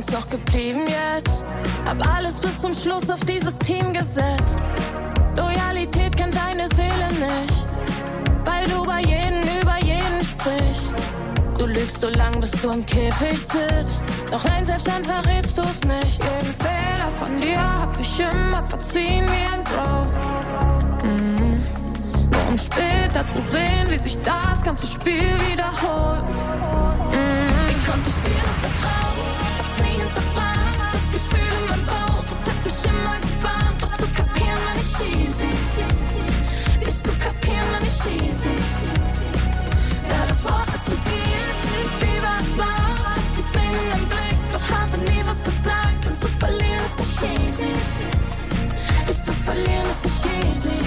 Uns noch geblieben jetzt? Hab alles bis zum Schluss auf dieses Team gesetzt. Loyalität kennt deine Seele nicht, weil du bei jedem über jeden sprichst. Du lügst so lang, bis du im Käfig sitzt. Doch nein, selbst dann verrätst du's nicht. Jeden Fehler von dir hab ich immer verziehen wie ein Bro. Mhm. Nur um später zu sehen, wie sich das ganze Spiel wiederholt. Mhm. Wie konnte ich dir Doch zu kapieren war nicht easy. Dich zu kapieren war nicht easy. Ja, das Wort, gibst, wie was war. Hab's gesehen in deinem Blick, doch habe nie was gesagt. Denn zu verlieren ist nicht easy. Dich zu verlieren ist nicht easy.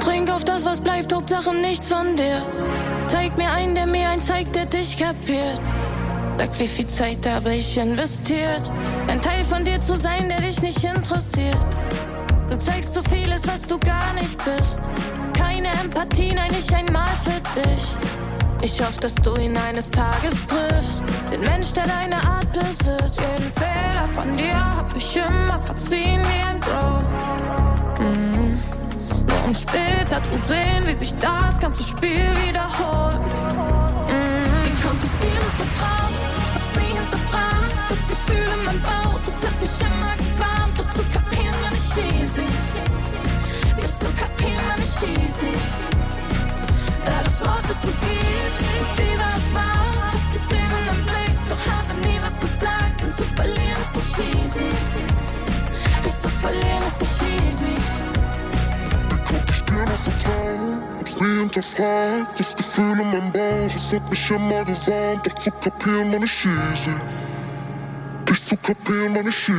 Trink auf das, was bleibt, Hauptsache nichts von dir. Zeig mir einen, der mir einen zeigt, der dich kapiert. Sag, wie viel Zeit habe ich investiert? Ein Teil von dir zu sein, der dich nicht interessiert. Du zeigst so vieles, was du gar nicht bist. Keine Empathie, nein, nicht einmal für dich. Ich hoffe, dass du ihn eines Tages triffst. Den Mensch, der deine Art besitzt. Jeden Fehler von dir hab ich immer verziehen wie ein Bro. Mhm. Nur um später zu sehen, wie sich das ganze Spiel wiederholt. Nie hinterfragt. Das Gefühl in meinem Bauch, es hat mich immer gewarnt. Doch zu kapieren war nicht. Dich zu kapieren war nicht. Ja,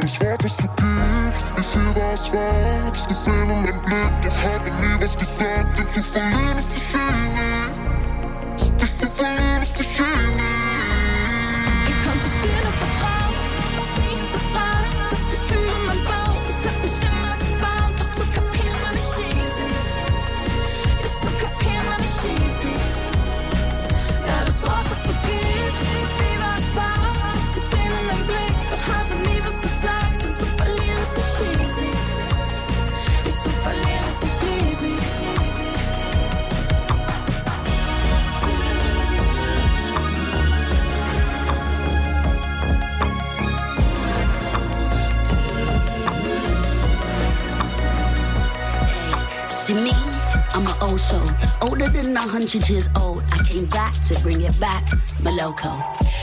das Wort, das du gibst, wie viel was war. Hab's gesehen in meinem Blick, doch habe nie was gesagt. Denn zu verlieren ist nicht easy. Soul, older than a hundred years old. I came back to bring it back, Maloko.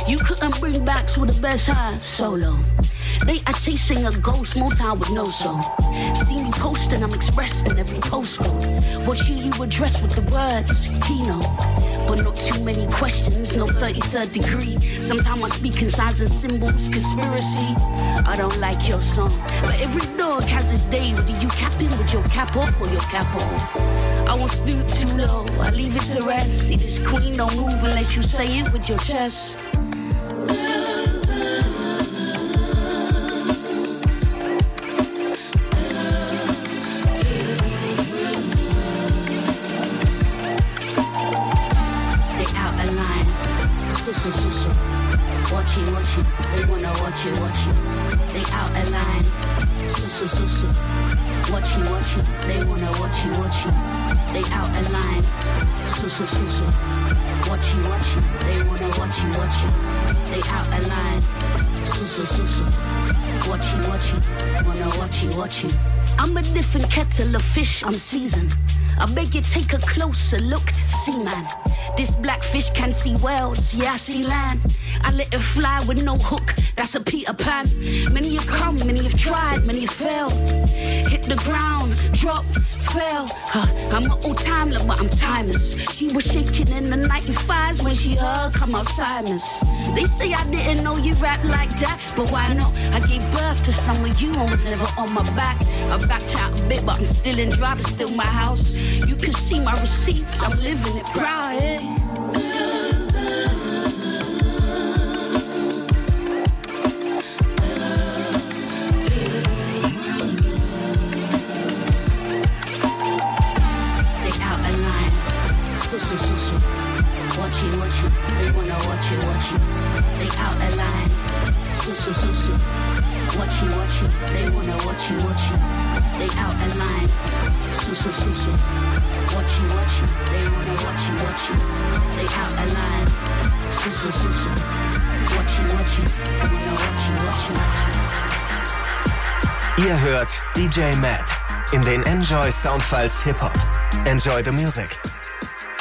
You couldn't bring back to the best high solo. They are chasing a ghost, more time with no soul. See me posting, I'm expressing every postcode. What you you address with the words, keynote. But not too many questions, no 33rd degree. Sometimes I speak in signs and symbols, conspiracy. I don't like your song, but every dog has its day. Whether you cap in with your cap off or your cap on. I won't stoop too low, I leave it to rest. See this queen don't move unless you say it with your chest. So, so, so. Watch it, watch it. They wanna watch it, watch it. They out of line. So, so, so, so. Watch it. They wanna watch it, watch it. They out of line. So, so, so, so. Watch it. They wanna watch it, watch it. They out of line. So, so, so, so. Watch it. Wanna watch it, watch it. I'm a different kettle of fish, I'm seasoned. I beg you take a closer look, see man. This blackfish can see wells, yeah I see land. I let it fly with no hook, that's a Peter Pan. Many have come, many have tried, many have failed. Hit the ground, drop, fell. Huh, I'm an old timer, but I'm timeless. She was shaking in the 95s when she heard come Alzheimer's. They say I didn't know you rap like that, but why not? I gave birth to some of you and was never on my back. I backed out a bit, but I'm still in drive, it's still my house. You can see my receipts, I'm living it proud. eh? Hört DJ Matt in den Enjoy Soundfiles Hip Hop. Enjoy the music.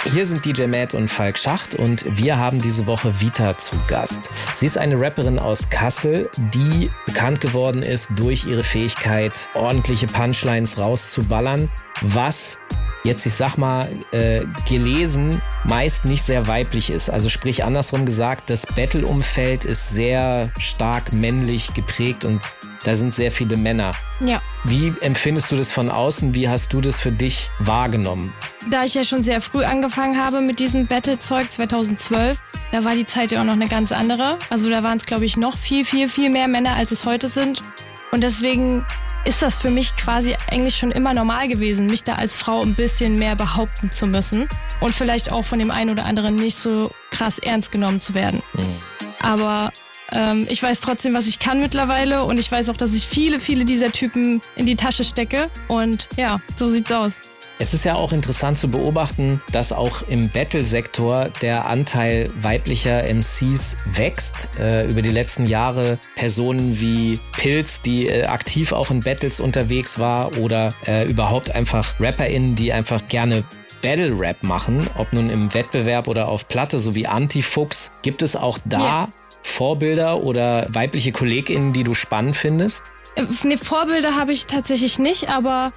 Hier sind DJ Matt und Falk Schacht und wir haben diese Woche Vita zu Gast. Sie ist eine Rapperin aus Kassel, die bekannt geworden ist durch ihre Fähigkeit, ordentliche Punchlines rauszuballern, was jetzt, ich sag mal, äh, gelesen meist nicht sehr weiblich ist. Also sprich andersrum gesagt, das Battle-Umfeld ist sehr stark männlich geprägt und da sind sehr viele Männer. Ja. Wie empfindest du das von außen? Wie hast du das für dich wahrgenommen? Da ich ja schon sehr früh angefangen habe mit diesem Battle-Zeug 2012, da war die Zeit ja auch noch eine ganz andere. Also da waren es, glaube ich, noch viel, viel, viel mehr Männer, als es heute sind. Und deswegen ist das für mich quasi eigentlich schon immer normal gewesen, mich da als Frau ein bisschen mehr behaupten zu müssen und vielleicht auch von dem einen oder anderen nicht so krass ernst genommen zu werden. Aber ähm, ich weiß trotzdem, was ich kann mittlerweile und ich weiß auch, dass ich viele, viele dieser Typen in die Tasche stecke. Und ja, so sieht's aus. Es ist ja auch interessant zu beobachten, dass auch im Battle-Sektor der Anteil weiblicher MCs wächst. Äh, über die letzten Jahre Personen wie Pilz, die äh, aktiv auch in Battles unterwegs war oder äh, überhaupt einfach RapperInnen, die einfach gerne Battle-Rap machen, ob nun im Wettbewerb oder auf Platte, sowie Antifuchs. Gibt es auch da Ja. Vorbilder oder weibliche KollegInnen, die du spannend findest? Äh, Ne, Vorbilder habe ich tatsächlich nicht, aber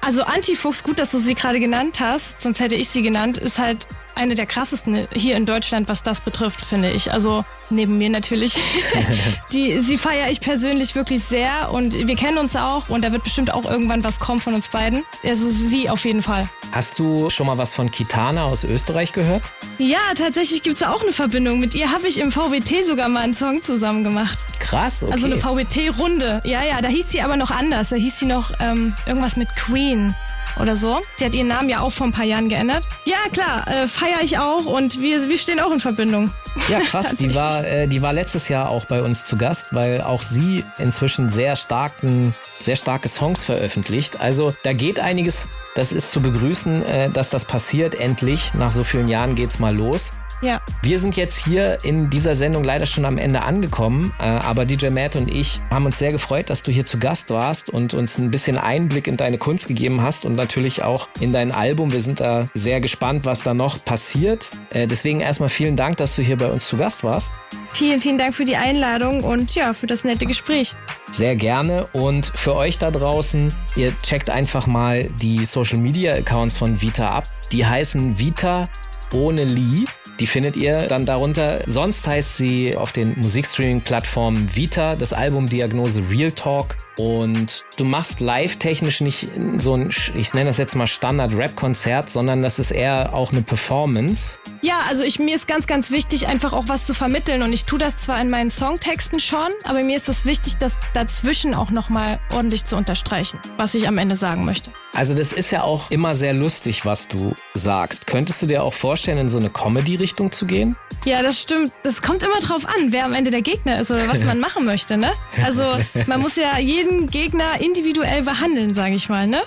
also Antifuchs, gut, dass du sie gerade genannt hast, sonst hätte ich sie genannt, ist halt eine der krassesten hier in Deutschland, was das betrifft, finde ich. Also neben mir natürlich. Die, sie feiere ich persönlich wirklich sehr und wir kennen uns auch und da wird bestimmt auch irgendwann was kommen von uns beiden. Also sie auf jeden Fall. Hast du schon mal was von Kitana aus Österreich gehört? Ja, tatsächlich gibt es auch eine Verbindung. Mit ihr habe ich im VWT sogar mal einen Song zusammen gemacht. Krass, okay. Also eine VWT-Runde. Ja, ja, da hieß sie aber noch anders. Da hieß sie noch ähm, irgendwas mit Queen oder so. Die hat ihren Namen ja auch vor ein paar Jahren geändert. Ja, klar, äh, feiere ich auch und wir, wir stehen auch in Verbindung. Ja, krass. Die war, äh, die war letztes Jahr auch bei uns zu Gast, weil auch sie inzwischen sehr starken, sehr starke Songs veröffentlicht. Also da geht einiges. Das ist zu begrüßen, äh, dass das passiert. Endlich. Nach so vielen Jahren geht's mal los. Ja. Wir sind jetzt hier in dieser Sendung leider schon am Ende angekommen, äh, aber DJ Matt und ich haben uns sehr gefreut, dass du hier zu Gast warst und uns ein bisschen Einblick in deine Kunst gegeben hast und natürlich auch in dein Album. Wir sind da sehr gespannt, was da noch passiert. Äh, deswegen erstmal vielen Dank, dass du hier bei uns zu Gast warst. Vielen, vielen Dank für die Einladung und ja, für das nette Gespräch. Sehr gerne. Und für euch da draußen, ihr checkt einfach mal die Social Media Accounts von Vita ab. Die heißen Vita ohne Lee. Die findet ihr dann darunter. Sonst heißt sie auf den Musikstreaming-Plattformen Vita, das Album Diagnose Real Talk. Und du machst live-technisch nicht so ein, ich nenne das jetzt mal Standard-Rap-Konzert, sondern das ist eher auch eine Performance. Ja, also ich, mir ist ganz, ganz wichtig, einfach auch was zu vermitteln. Und ich tue das zwar in meinen Songtexten schon, aber mir ist es wichtig, das dazwischen auch nochmal ordentlich zu unterstreichen, was ich am Ende sagen möchte. Also das ist ja auch immer sehr lustig, was du sagst. Könntest du dir auch vorstellen, in so eine Comedy-Richtung zu gehen? Ja, das stimmt. Das kommt immer drauf an, wer am Ende der Gegner ist oder was man machen möchte, ne? Also man muss ja jeden Gegner individuell behandeln, sage ich mal, ne?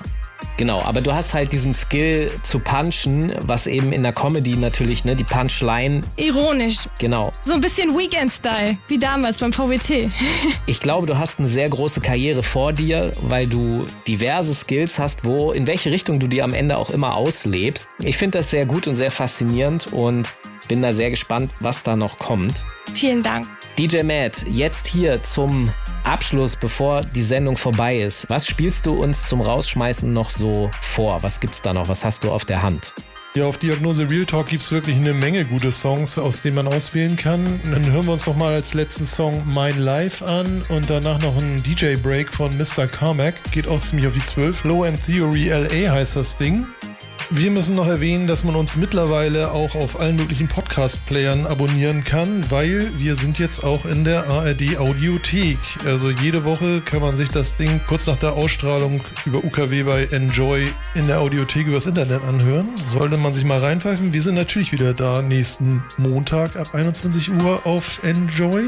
Genau, aber du hast halt diesen Skill zu punchen, was eben in der Comedy natürlich, ne, die Punchline. Ironisch. Genau. So ein bisschen Weekend-Style, wie damals beim VWT. Ich glaube, du hast eine sehr große Karriere vor dir, weil du diverse Skills hast, wo, in welche Richtung du die am Ende auch immer auslebst. Ich finde das sehr gut und sehr faszinierend und bin da sehr gespannt, was da noch kommt. Vielen Dank. DJ Matt, jetzt hier zum Abschluss, bevor die Sendung vorbei ist. Was spielst du uns zum Rausschmeißen noch so vor? Was gibt's da noch? Was hast du auf der Hand? Ja, auf Diagnose Real Talk gibt es wirklich eine Menge gute Songs, aus denen man auswählen kann. Dann hören wir uns noch mal als letzten Song Mein Life an und danach noch ein DJ-Break von Mr. Carmack. Geht auch ziemlich auf die 12. Low End Theory LA heißt das Ding. Wir müssen noch erwähnen, dass man uns mittlerweile auch auf allen möglichen Podcast-Playern abonnieren kann, weil wir sind jetzt auch in der ARD Audiothek. Also jede Woche kann man sich das Ding kurz nach der Ausstrahlung über UKW bei Enjoy in der Audiothek übers Internet anhören. Sollte man sich mal reinpfeifen. Wir sind natürlich wieder da nächsten Montag ab 21 Uhr auf Enjoy.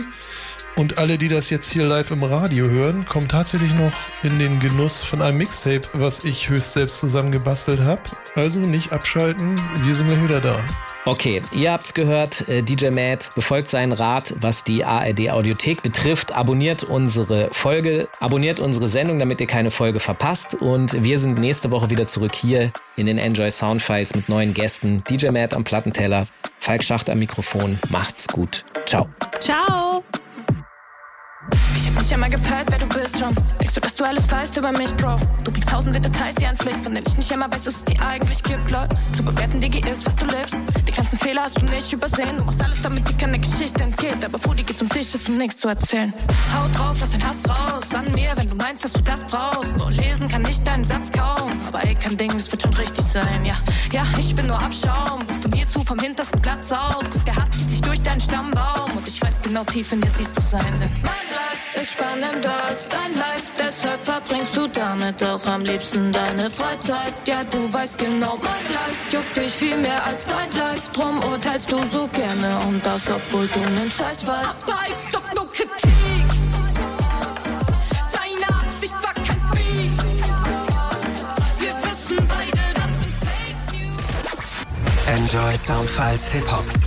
Und alle, die das jetzt hier live im Radio hören, kommen tatsächlich noch in den Genuss von einem Mixtape, was ich höchst selbst zusammengebastelt habe. Also nicht abschalten, wir sind gleich wieder da. Okay, ihr habt's gehört, äh, DJ Matt befolgt seinen Rat, was die ARD Audiothek betrifft. Abonniert unsere Folge, abonniert unsere Sendung, damit ihr keine Folge verpasst. Und wir sind nächste Woche wieder zurück hier in den Enjoy Soundfiles mit neuen Gästen. DJ Matt am Plattenteller, Falk Schacht am Mikrofon. Macht's gut. Ciao. Ciao. Ich hab nicht einmal gepeilt, wer du bist schon. Denkst du, dass du alles weißt über mich, Bro? Du bringst tausende Details hier ans Licht, von denen ich nicht einmal weiß, dass es die eigentlich gibt, Leute. Zu bewerten, Digi, ist, was du lebst. Die ganzen Fehler hast du nicht übersehen. Du machst alles, damit dir keine Geschichte entgeht. Aber Brudi geht's um dich, hast du nichts zu erzählen. Hau drauf, lass den Hass raus an mir, wenn du meinst, dass du das brauchst. Nur lesen kann ich deinen Satz kaum. Aber ey, kein Ding, es wird schon richtig sein, ja. Ja, ich bin nur Abschaum. Rufst du mir zu vom hintersten Platz aus. Guck, der Hass zieht sich durch deinen Stammbaum. Und ich weiß genau, tief in dir siehst du sein. Denn mein Life ist spannender als dein Life. Deshalb verbringst du damit auch am liebsten deine Freizeit. Ja, du weißt genau, mein Life juckt dich viel mehr als dein Life. Drum urteilst du so gerne und das, obwohl du nen Scheiß weißt. Aber ist doch nur Kritik. Deine Absicht war kein Beef. Wir wissen beide, das sind Fake News. Enjoy Soundfiles Hip Hop.